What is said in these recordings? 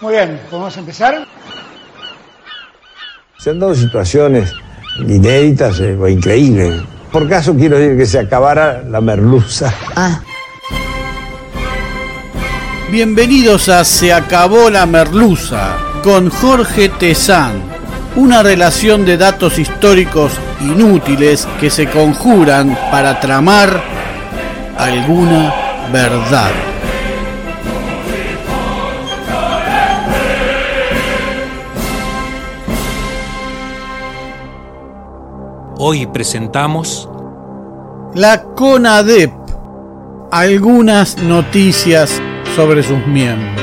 Muy bien, ¿podemos empezar? Se han dado situaciones inéditas eh, o increíbles. Por caso quiero decir que se acabara la merluza. Bienvenidos a Se acabó la merluza con Jorge Tezán, una relación de datos históricos inútiles que se conjuran para tramar alguna verdad. Hoy presentamos La CONADEP, algunas noticias sobre sus miembros.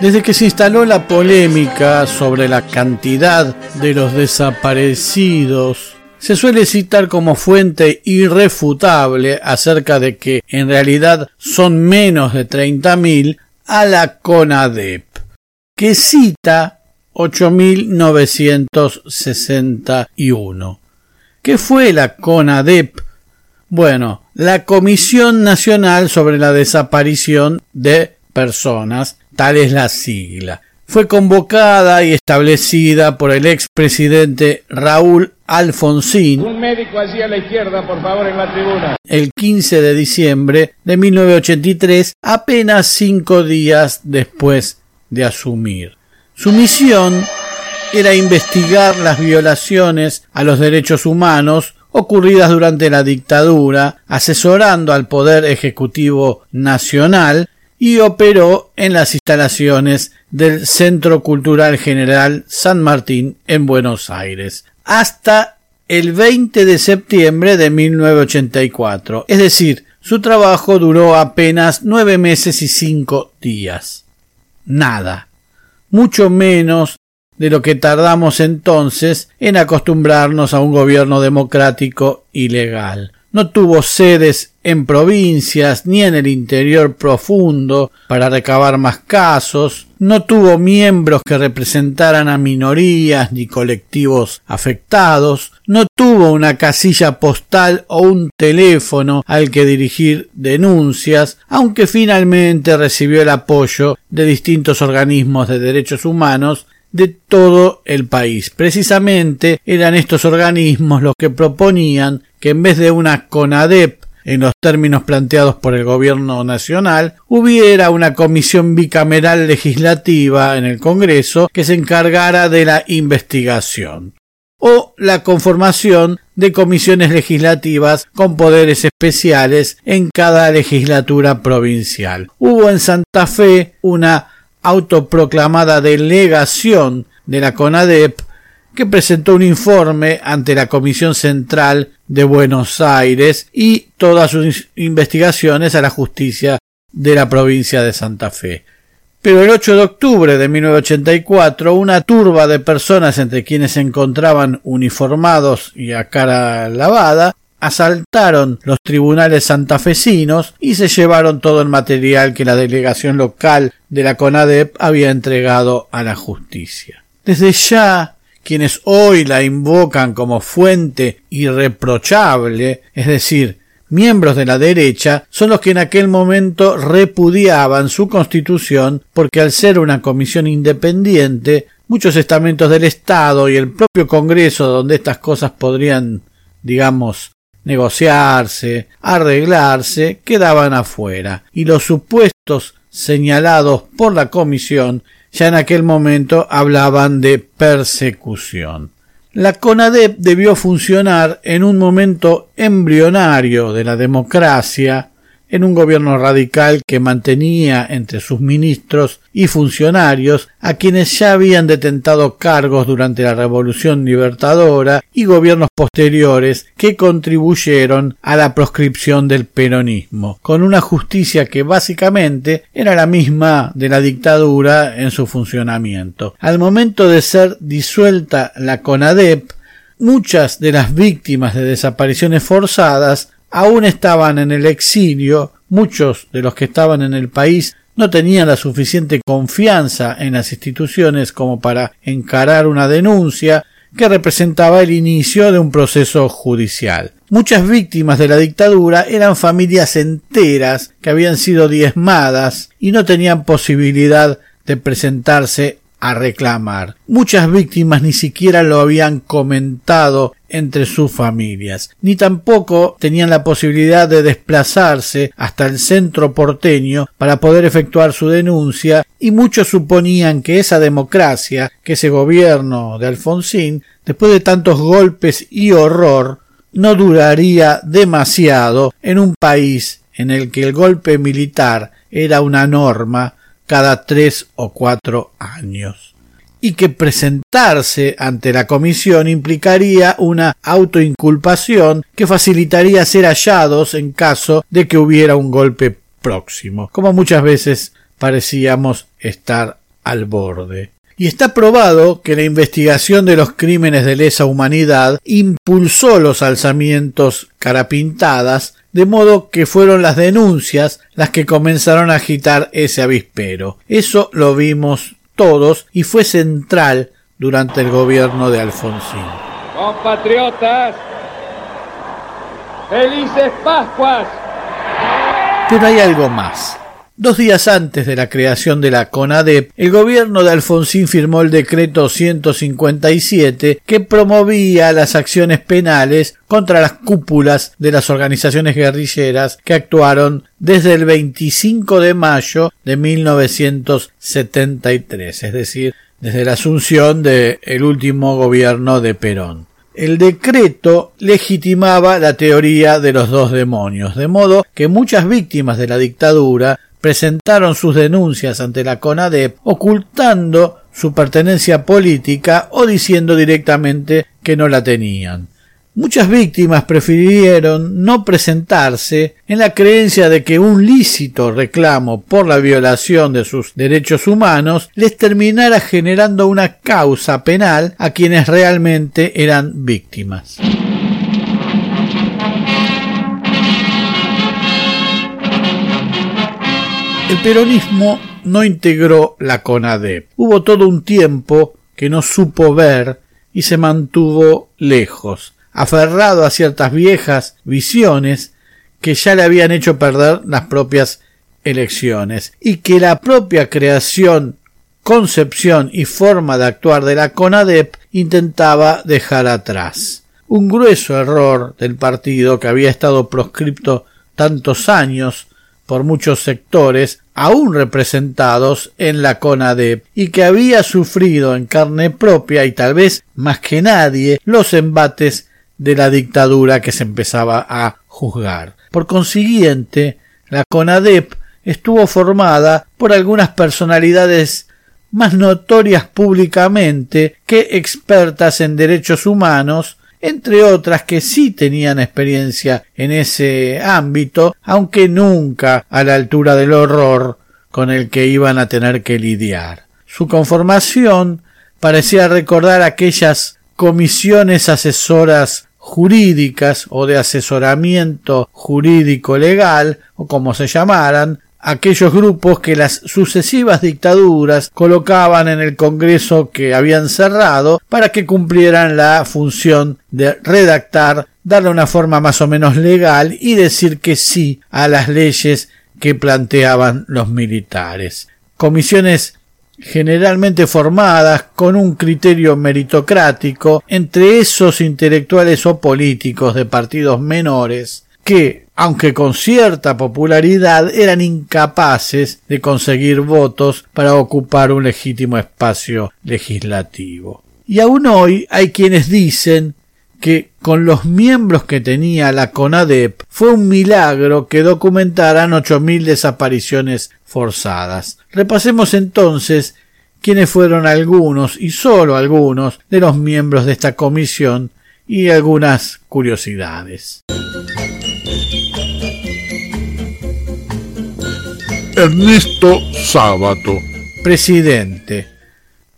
Desde que se instaló la polémica sobre la cantidad de los desaparecidos, se suele citar como fuente irrefutable acerca de que en realidad son menos de 30.000 a la CONADEP, que cita 8.961. ¿Qué fue la CONADEP? Bueno, la Comisión Nacional sobre la Desaparición de Personas, tal es la sigla. Fue convocada y establecida por el expresidente Raúl Alfonsín Un médico allí a la izquierda, por favor, en la tribuna. el 15 de diciembre de 1983, apenas cinco días después de asumir. Su misión era investigar las violaciones a los derechos humanos ocurridas durante la dictadura, asesorando al Poder Ejecutivo Nacional y operó en las instalaciones del Centro Cultural General San Martín en Buenos Aires hasta el 20 de septiembre de 1984. Es decir, su trabajo duró apenas nueve meses y cinco días. Nada. Mucho menos de lo que tardamos entonces en acostumbrarnos a un gobierno democrático y legal. No tuvo sedes en provincias ni en el interior profundo para recabar más casos, no tuvo miembros que representaran a minorías ni colectivos afectados, no tuvo una casilla postal o un teléfono al que dirigir denuncias, aunque finalmente recibió el apoyo de distintos organismos de derechos humanos de todo el país. Precisamente eran estos organismos los que proponían que en vez de una CONADEP en los términos planteados por el gobierno nacional, hubiera una comisión bicameral legislativa en el Congreso que se encargara de la investigación o la conformación de comisiones legislativas con poderes especiales en cada legislatura provincial. Hubo en Santa Fe una autoproclamada delegación de la CONADEP que presentó un informe ante la Comisión Central de Buenos Aires y todas sus investigaciones a la justicia de la provincia de Santa Fe. Pero el 8 de octubre de 1984, una turba de personas entre quienes se encontraban uniformados y a cara lavada, asaltaron los tribunales santafesinos y se llevaron todo el material que la delegación local de la CONADEP había entregado a la justicia. Desde ya quienes hoy la invocan como fuente irreprochable, es decir, miembros de la derecha, son los que en aquel momento repudiaban su constitución porque al ser una comisión independiente, muchos estamentos del Estado y el propio Congreso donde estas cosas podrían, digamos, negociarse, arreglarse, quedaban afuera, y los supuestos señalados por la comisión ya en aquel momento hablaban de persecución. La CONADEP debió funcionar en un momento embrionario de la democracia en un gobierno radical que mantenía entre sus ministros y funcionarios a quienes ya habían detentado cargos durante la Revolución Libertadora y gobiernos posteriores que contribuyeron a la proscripción del peronismo, con una justicia que básicamente era la misma de la dictadura en su funcionamiento. Al momento de ser disuelta la CONADEP, muchas de las víctimas de desapariciones forzadas aún estaban en el exilio, muchos de los que estaban en el país no tenían la suficiente confianza en las instituciones como para encarar una denuncia que representaba el inicio de un proceso judicial. Muchas víctimas de la dictadura eran familias enteras que habían sido diezmadas y no tenían posibilidad de presentarse a reclamar. Muchas víctimas ni siquiera lo habían comentado entre sus familias, ni tampoco tenían la posibilidad de desplazarse hasta el centro porteño para poder efectuar su denuncia, y muchos suponían que esa democracia, que ese gobierno de Alfonsín, después de tantos golpes y horror, no duraría demasiado en un país en el que el golpe militar era una norma cada tres o cuatro años y que presentarse ante la comisión implicaría una autoinculpación que facilitaría ser hallados en caso de que hubiera un golpe próximo, como muchas veces parecíamos estar al borde. Y está probado que la investigación de los crímenes de lesa humanidad impulsó los alzamientos carapintadas de modo que fueron las denuncias las que comenzaron a agitar ese avispero. Eso lo vimos todos y fue central durante el gobierno de Alfonsín. Compatriotas, felices Pascuas. Pero hay algo más. Dos días antes de la creación de la CONADEP, el gobierno de Alfonsín firmó el decreto 157 que promovía las acciones penales contra las cúpulas de las organizaciones guerrilleras que actuaron desde el 25 de mayo de 1973, es decir, desde la asunción del último gobierno de Perón. El decreto legitimaba la teoría de los dos demonios, de modo que muchas víctimas de la dictadura presentaron sus denuncias ante la CONADEP ocultando su pertenencia política o diciendo directamente que no la tenían. Muchas víctimas prefirieron no presentarse en la creencia de que un lícito reclamo por la violación de sus derechos humanos les terminara generando una causa penal a quienes realmente eran víctimas. El peronismo no integró la CONADEP. Hubo todo un tiempo que no supo ver y se mantuvo lejos, aferrado a ciertas viejas visiones que ya le habían hecho perder las propias elecciones y que la propia creación concepción y forma de actuar de la CONADEP intentaba dejar atrás. Un grueso error del partido que había estado proscripto tantos años por muchos sectores aún representados en la CONADEP y que había sufrido en carne propia y tal vez más que nadie los embates de la dictadura que se empezaba a juzgar. Por consiguiente, la CONADEP estuvo formada por algunas personalidades más notorias públicamente que expertas en derechos humanos, entre otras que sí tenían experiencia en ese ámbito, aunque nunca a la altura del horror con el que iban a tener que lidiar. Su conformación parecía recordar aquellas comisiones asesoras jurídicas o de asesoramiento jurídico legal o como se llamaran aquellos grupos que las sucesivas dictaduras colocaban en el Congreso que habían cerrado para que cumplieran la función de redactar, darle una forma más o menos legal y decir que sí a las leyes que planteaban los militares. Comisiones generalmente formadas con un criterio meritocrático entre esos intelectuales o políticos de partidos menores que, aunque con cierta popularidad, eran incapaces de conseguir votos para ocupar un legítimo espacio legislativo. Y aún hoy hay quienes dicen que con los miembros que tenía la CONADEP fue un milagro que documentaran ocho mil desapariciones forzadas. Repasemos entonces quiénes fueron algunos y sólo algunos de los miembros de esta comisión y algunas curiosidades. Ernesto Sábato. Presidente.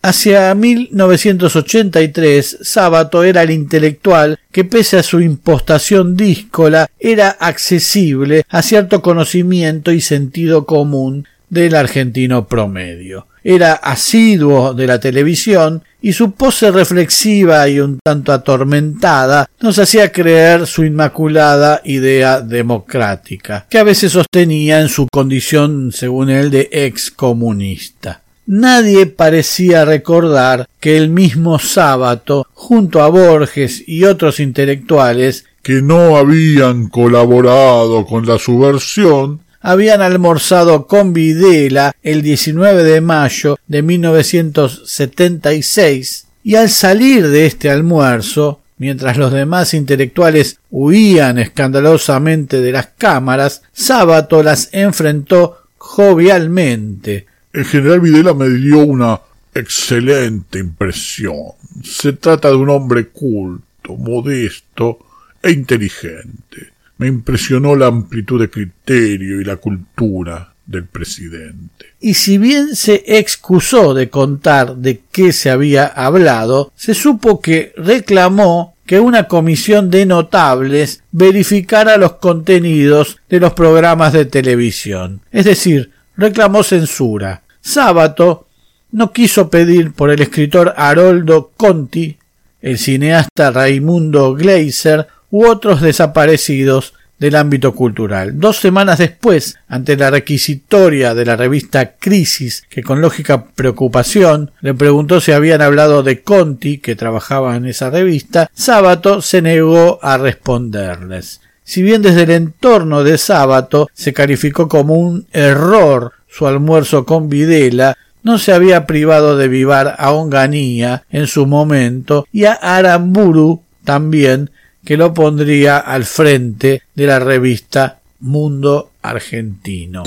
Hacia 1983, Sábato era el intelectual que pese a su impostación díscola era accesible a cierto conocimiento y sentido común del argentino promedio. Era asiduo de la televisión y su pose reflexiva y un tanto atormentada nos hacía creer su inmaculada idea democrática, que a veces sostenía en su condición, según él, de ex comunista. Nadie parecía recordar que el mismo sábado, junto a Borges y otros intelectuales que no habían colaborado con la subversión, habían almorzado con Videla el 19 de mayo de 1976 y al salir de este almuerzo, mientras los demás intelectuales huían escandalosamente de las cámaras, Sábato las enfrentó jovialmente. El general Videla me dio una excelente impresión. Se trata de un hombre culto, modesto e inteligente. Me impresionó la amplitud de criterio y la cultura del presidente. Y si bien se excusó de contar de qué se había hablado, se supo que reclamó que una comisión de notables verificara los contenidos de los programas de televisión. Es decir, reclamó censura. Sábato no quiso pedir por el escritor Haroldo Conti, el cineasta Raimundo Gleiser u otros desaparecidos del ámbito cultural. Dos semanas después, ante la requisitoria de la revista Crisis, que con lógica preocupación le preguntó si habían hablado de Conti, que trabajaba en esa revista, Sábato se negó a responderles. Si bien desde el entorno de Sábato se calificó como un error su almuerzo con Videla, no se había privado de vivar a Onganía en su momento y a Aramburu también que lo pondría al frente de la revista Mundo Argentino.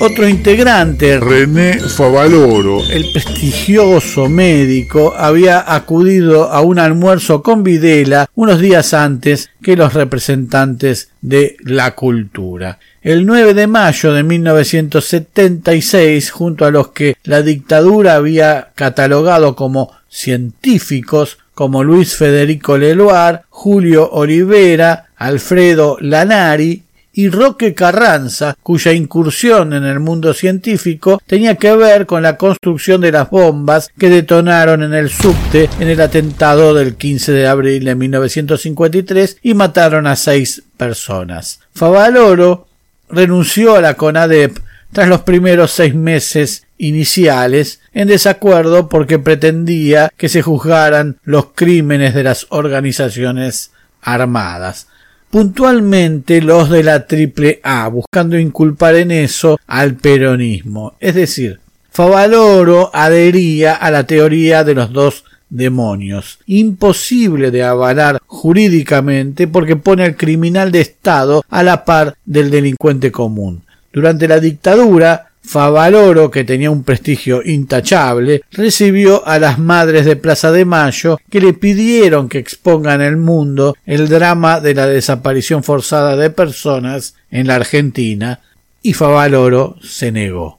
Otro integrante, René Favaloro, el prestigioso médico, había acudido a un almuerzo con Videla unos días antes que los representantes de la cultura. El 9 de mayo de 1976, junto a los que la dictadura había catalogado como científicos, como Luis Federico Leloir, Julio Olivera, Alfredo Lanari y Roque Carranza, cuya incursión en el mundo científico tenía que ver con la construcción de las bombas que detonaron en el subte en el atentado del 15 de abril de 1953 y mataron a seis personas. Favaloro renunció a la CONADEP tras los primeros seis meses iniciales en desacuerdo porque pretendía que se juzgaran los crímenes de las organizaciones armadas puntualmente los de la triple A, buscando inculpar en eso al peronismo. Es decir, Favaloro adhería a la teoría de los dos demonios, imposible de avalar jurídicamente porque pone al criminal de Estado a la par del delincuente común. Durante la dictadura, Favaloro, que tenía un prestigio intachable, recibió a las madres de Plaza de Mayo que le pidieron que expongan al mundo el drama de la desaparición forzada de personas en la Argentina, y Favaloro se negó.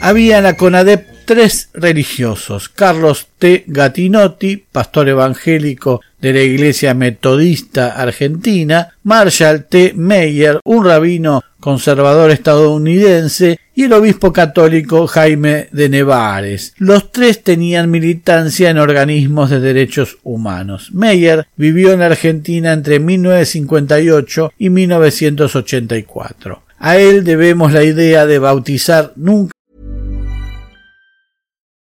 Había en la CONADEP tres religiosos, Carlos T. Gatinotti, pastor evangélico de la Iglesia Metodista Argentina, Marshall T. Meyer, un rabino conservador estadounidense, y el obispo católico Jaime de Nevares. Los tres tenían militancia en organismos de derechos humanos. Meyer vivió en Argentina entre 1958 y 1984. A él debemos la idea de bautizar nunca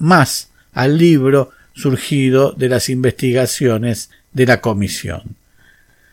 Más al libro surgido de las investigaciones de la comisión.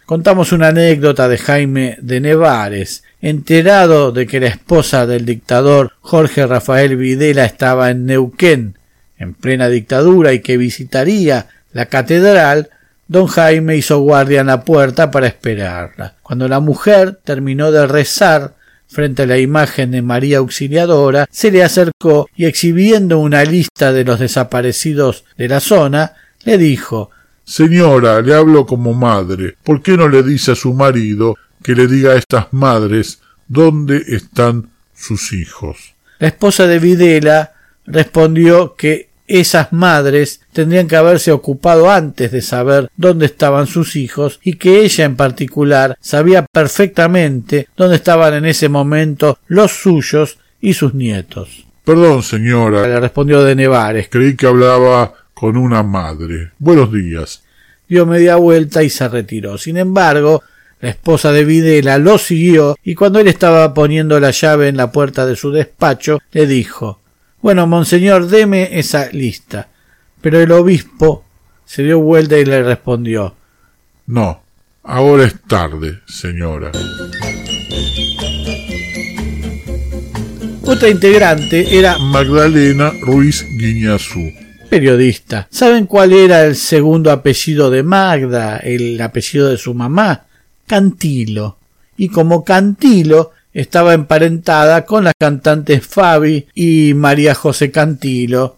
Contamos una anécdota de Jaime de Nevares, enterado de que la esposa del dictador Jorge Rafael Videla estaba en Neuquén, en plena dictadura, y que visitaría la catedral, don Jaime hizo guardia en la puerta para esperarla. Cuando la mujer terminó de rezar frente a la imagen de María Auxiliadora, se le acercó y exhibiendo una lista de los desaparecidos de la zona, le dijo Señora, le hablo como madre. ¿Por qué no le dice a su marido que le diga a estas madres dónde están sus hijos? La esposa de Videla respondió que esas madres tendrían que haberse ocupado antes de saber dónde estaban sus hijos y que ella en particular sabía perfectamente dónde estaban en ese momento los suyos y sus nietos. Perdón, señora, le respondió de Nevares. Creí que hablaba con una madre. Buenos días. Dio media vuelta y se retiró. Sin embargo, la esposa de Videla lo siguió y cuando él estaba poniendo la llave en la puerta de su despacho, le dijo Bueno, monseñor, deme esa lista. Pero el obispo se dio vuelta y le respondió No, ahora es tarde, señora. Otra integrante era Magdalena Ruiz Guiñazú periodista. ¿Saben cuál era el segundo apellido de Magda, el apellido de su mamá? Cantilo. Y como Cantilo estaba emparentada con las cantantes Fabi y María José Cantilo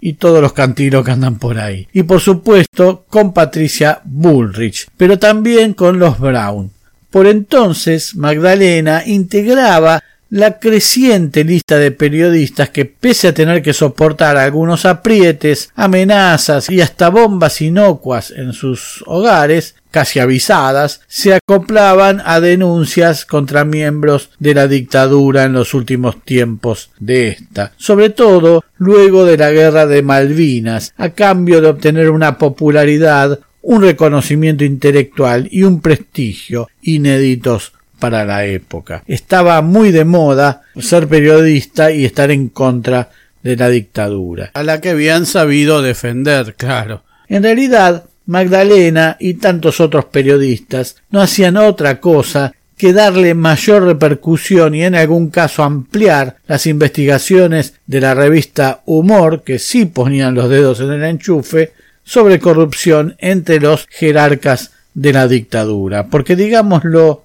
y todos los cantilos que andan por ahí. Y por supuesto con Patricia Bullrich, pero también con los Brown. Por entonces Magdalena integraba la creciente lista de periodistas que, pese a tener que soportar algunos aprietes, amenazas y hasta bombas inocuas en sus hogares, casi avisadas, se acoplaban a denuncias contra miembros de la dictadura en los últimos tiempos de esta, sobre todo luego de la guerra de Malvinas, a cambio de obtener una popularidad, un reconocimiento intelectual y un prestigio inéditos para la época. Estaba muy de moda ser periodista y estar en contra de la dictadura, a la que habían sabido defender, claro. En realidad, Magdalena y tantos otros periodistas no hacían otra cosa que darle mayor repercusión y en algún caso ampliar las investigaciones de la revista Humor, que sí ponían los dedos en el enchufe, sobre corrupción entre los jerarcas de la dictadura. Porque digámoslo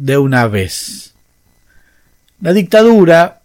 de una vez. La dictadura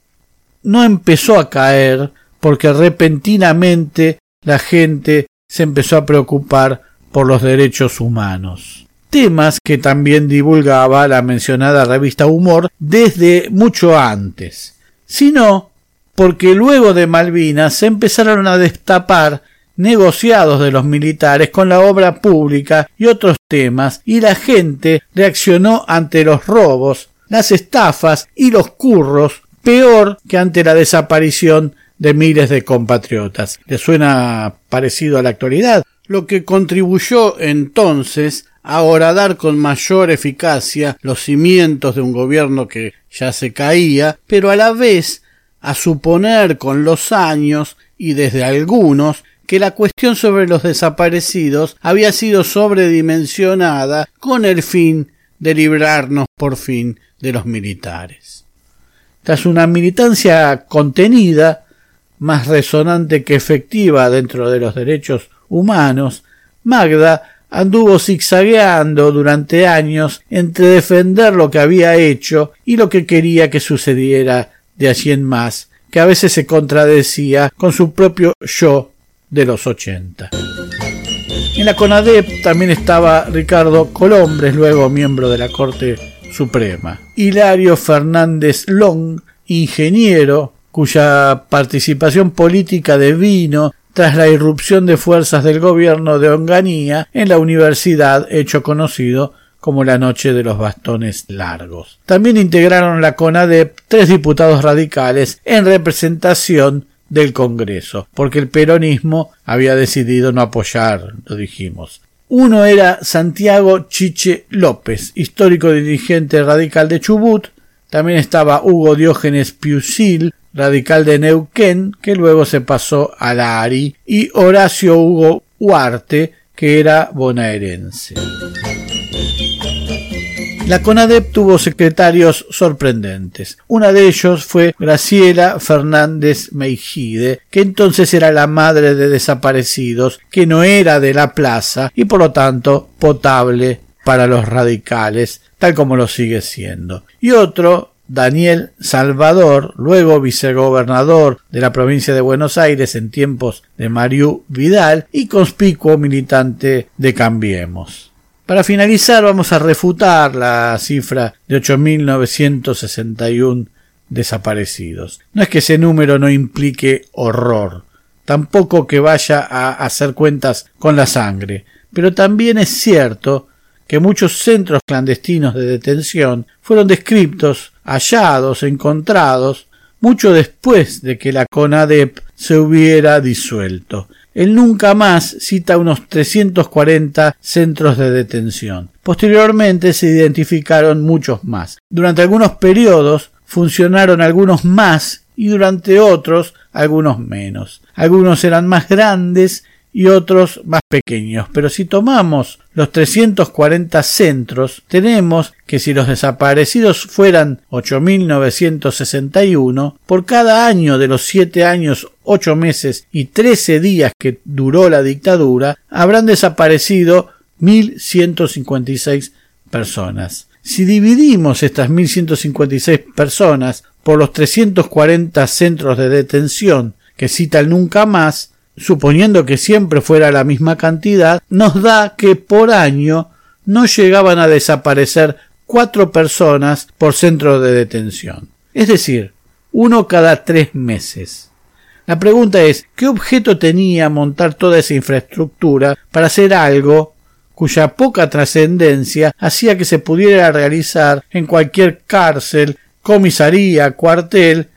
no empezó a caer porque repentinamente la gente se empezó a preocupar por los derechos humanos. Temas que también divulgaba la mencionada revista Humor desde mucho antes, sino porque luego de Malvinas se empezaron a destapar negociados de los militares con la obra pública y otros temas, y la gente reaccionó ante los robos, las estafas y los curros peor que ante la desaparición de miles de compatriotas. ¿Le suena parecido a la actualidad? Lo que contribuyó entonces a horadar con mayor eficacia los cimientos de un gobierno que ya se caía, pero a la vez a suponer con los años y desde algunos que la cuestión sobre los desaparecidos había sido sobredimensionada con el fin de librarnos por fin de los militares. Tras una militancia contenida, más resonante que efectiva dentro de los derechos humanos, Magda anduvo zigzagueando durante años entre defender lo que había hecho y lo que quería que sucediera de allí en más, que a veces se contradecía con su propio yo de los ochenta. En la CONADEP también estaba Ricardo Colombres, luego miembro de la Corte Suprema. Hilario Fernández Long, ingeniero, cuya participación política devino tras la irrupción de fuerzas del gobierno de Onganía en la universidad hecho conocido como la noche de los bastones largos. También integraron la CONADEP tres diputados radicales en representación del Congreso, porque el peronismo había decidido no apoyar, lo dijimos. Uno era Santiago Chiche López, histórico dirigente radical de Chubut, también estaba Hugo Diógenes Piusil, radical de Neuquén, que luego se pasó a la ARI, y Horacio Hugo Huarte, que era bonaerense. La CONADEP tuvo secretarios sorprendentes. Una de ellos fue Graciela Fernández Meijide, que entonces era la madre de desaparecidos, que no era de la plaza y por lo tanto potable para los radicales, tal como lo sigue siendo. Y otro, Daniel Salvador, luego vicegobernador de la provincia de Buenos Aires en tiempos de Mariú Vidal y conspicuo militante de Cambiemos. Para finalizar vamos a refutar la cifra de 8.961 desaparecidos. No es que ese número no implique horror, tampoco que vaya a hacer cuentas con la sangre, pero también es cierto que muchos centros clandestinos de detención fueron descriptos, hallados, encontrados, mucho después de que la CONADEP se hubiera disuelto. Él nunca más cita unos 340 centros de detención. Posteriormente se identificaron muchos más. Durante algunos periodos funcionaron algunos más y durante otros algunos menos. Algunos eran más grandes y otros más pequeños. Pero si tomamos los 340 centros, tenemos que si los desaparecidos fueran 8.961, por cada año de los siete años, ocho meses y trece días que duró la dictadura, habrán desaparecido 1.156 personas. Si dividimos estas 1.156 personas por los 340 centros de detención que cita el nunca más, suponiendo que siempre fuera la misma cantidad, nos da que por año no llegaban a desaparecer cuatro personas por centro de detención. Es decir, uno cada tres meses. La pregunta es, ¿qué objeto tenía montar toda esa infraestructura para hacer algo cuya poca trascendencia hacía que se pudiera realizar en cualquier cárcel, comisaría, cuartel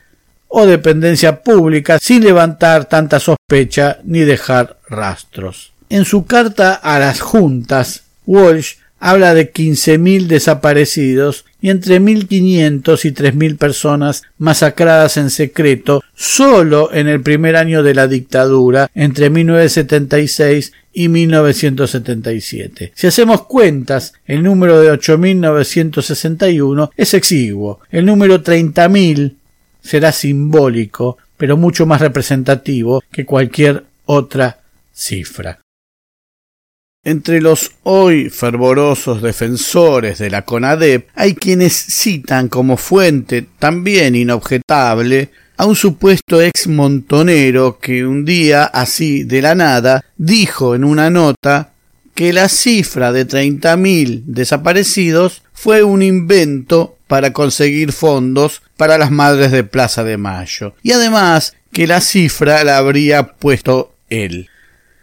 o dependencia pública sin levantar tanta sospecha ni dejar rastros. En su carta a las juntas, Walsh habla de 15.000 desaparecidos y entre 1.500 y 3.000 personas masacradas en secreto solo en el primer año de la dictadura, entre 1976 y 1977. Si hacemos cuentas, el número de 8.961 es exiguo, el número 30.000 será simbólico, pero mucho más representativo que cualquier otra cifra. Entre los hoy fervorosos defensores de la CONADEP hay quienes citan como fuente también inobjetable a un supuesto ex montonero que un día, así de la nada, dijo en una nota que la cifra de treinta mil desaparecidos fue un invento para conseguir fondos para las madres de Plaza de Mayo, y además que la cifra la habría puesto él.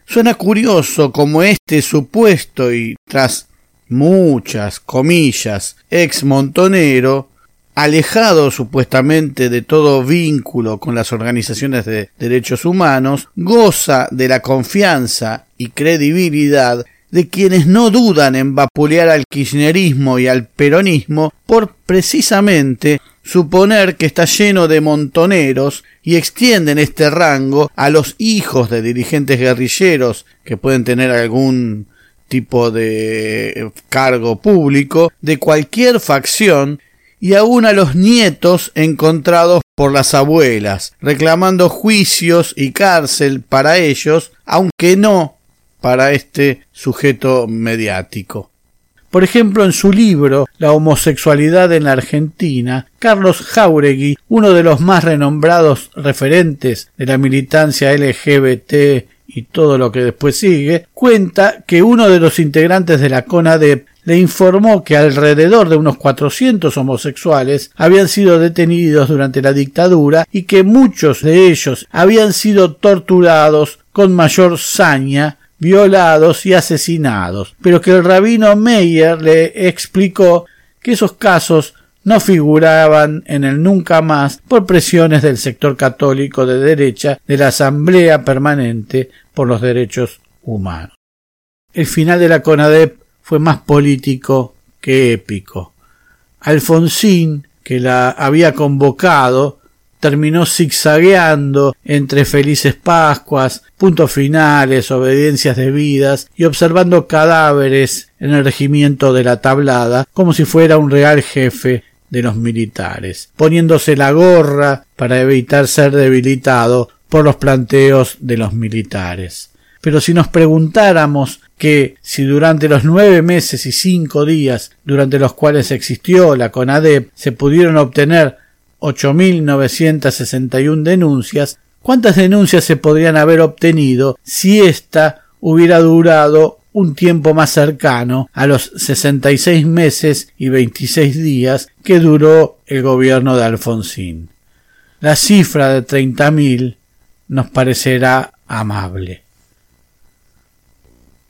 Suena curioso como este supuesto y tras muchas comillas ex montonero alejado supuestamente de todo vínculo con las organizaciones de derechos humanos, goza de la confianza y credibilidad de quienes no dudan en vapulear al kirchnerismo y al peronismo por precisamente suponer que está lleno de montoneros y extienden este rango a los hijos de dirigentes guerrilleros que pueden tener algún tipo de cargo público de cualquier facción y aún a los nietos encontrados por las abuelas, reclamando juicios y cárcel para ellos, aunque no para este sujeto mediático. Por ejemplo, en su libro La homosexualidad en la Argentina, Carlos Jauregui, uno de los más renombrados referentes de la militancia LGBT y todo lo que después sigue, cuenta que uno de los integrantes de la CONADEP le informó que alrededor de unos 400 homosexuales habían sido detenidos durante la dictadura y que muchos de ellos habían sido torturados con mayor saña violados y asesinados, pero que el rabino Meyer le explicó que esos casos no figuraban en el nunca más por presiones del sector católico de derecha de la Asamblea Permanente por los Derechos Humanos. El final de la CONADEP fue más político que épico. Alfonsín, que la había convocado, terminó zigzagueando entre felices Pascuas, puntos finales, obediencias debidas y observando cadáveres en el regimiento de la tablada como si fuera un real jefe de los militares, poniéndose la gorra para evitar ser debilitado por los planteos de los militares. Pero si nos preguntáramos que si durante los nueve meses y cinco días durante los cuales existió la CONADEP se pudieron obtener 8.961 denuncias, ¿cuántas denuncias se podrían haber obtenido si ésta hubiera durado un tiempo más cercano a los 66 meses y 26 días que duró el gobierno de Alfonsín? La cifra de 30.000 nos parecerá amable.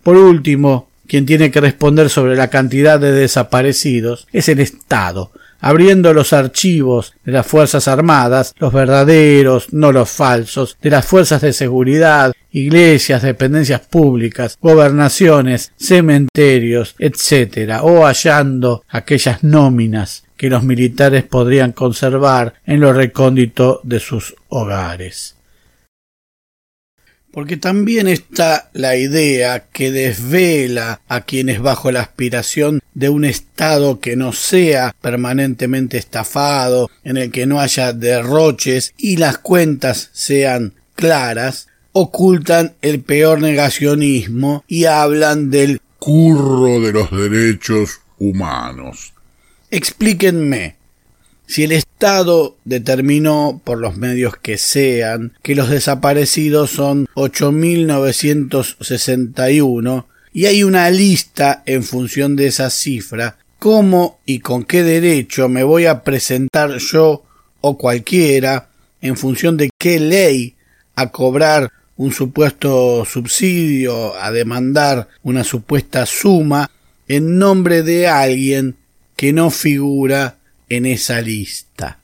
Por último, quien tiene que responder sobre la cantidad de desaparecidos es el Estado, abriendo los archivos de las Fuerzas Armadas, los verdaderos, no los falsos, de las fuerzas de seguridad, iglesias, dependencias públicas, gobernaciones, cementerios, etc., o hallando aquellas nóminas que los militares podrían conservar en lo recóndito de sus hogares porque también está la idea que desvela a quienes bajo la aspiración de un Estado que no sea permanentemente estafado, en el que no haya derroches y las cuentas sean claras, ocultan el peor negacionismo y hablan del curro de los derechos humanos. Explíquenme, si el Estado determinó, por los medios que sean, que los desaparecidos son 8.961 y hay una lista en función de esa cifra, ¿cómo y con qué derecho me voy a presentar yo o cualquiera en función de qué ley a cobrar un supuesto subsidio, a demandar una supuesta suma en nombre de alguien que no figura en esa lista.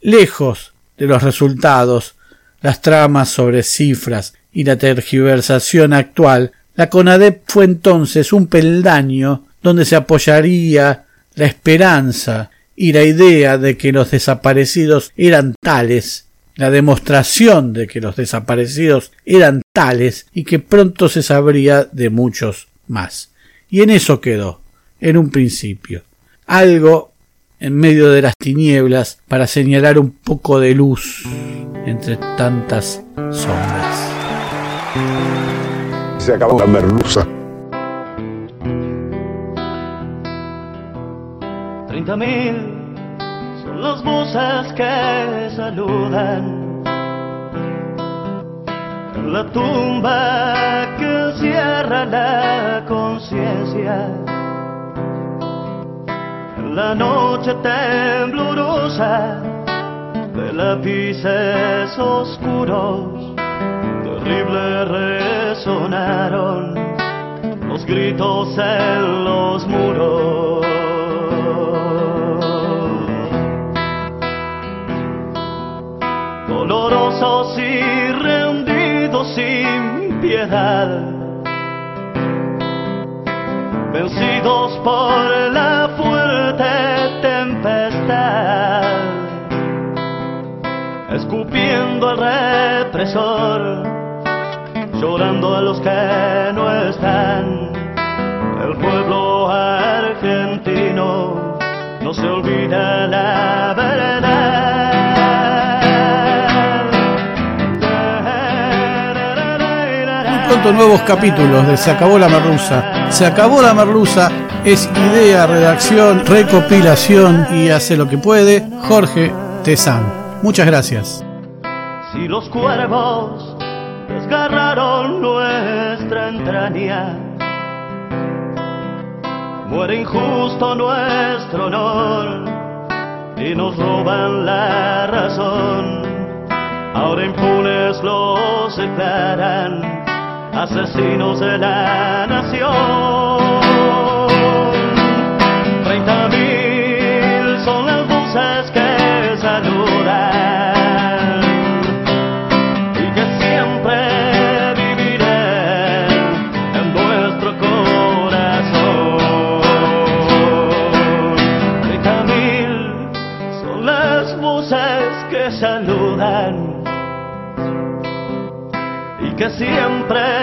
Lejos de los resultados, las tramas sobre cifras y la tergiversación actual, la CONADEP fue entonces un peldaño donde se apoyaría la esperanza y la idea de que los desaparecidos eran tales, la demostración de que los desaparecidos eran tales y que pronto se sabría de muchos más. Y en eso quedó, en un principio. Algo en medio de las tinieblas para señalar un poco de luz entre tantas sombras. Se acabó la merluza. Treinta mil son las voces que saludan en la tumba que cierra la conciencia en la noche temblorosa de lápices oscuros terribles resonaron los gritos en los muros. Dolorosos y rendidos sin piedad, vencidos por la al represor, llorando a los que no están, el pueblo argentino no se olvida la verdad. pronto nuevos capítulos de Se acabó la merluza. Se acabó la merluza es idea, redacción, recopilación y hace lo que puede Jorge Tezán. Muchas gracias. Si los cuervos desgarraron nuestra entraña, muere injusto nuestro honor y nos roban la razón. Ahora impunes los declaran asesinos de la nación. Que siempre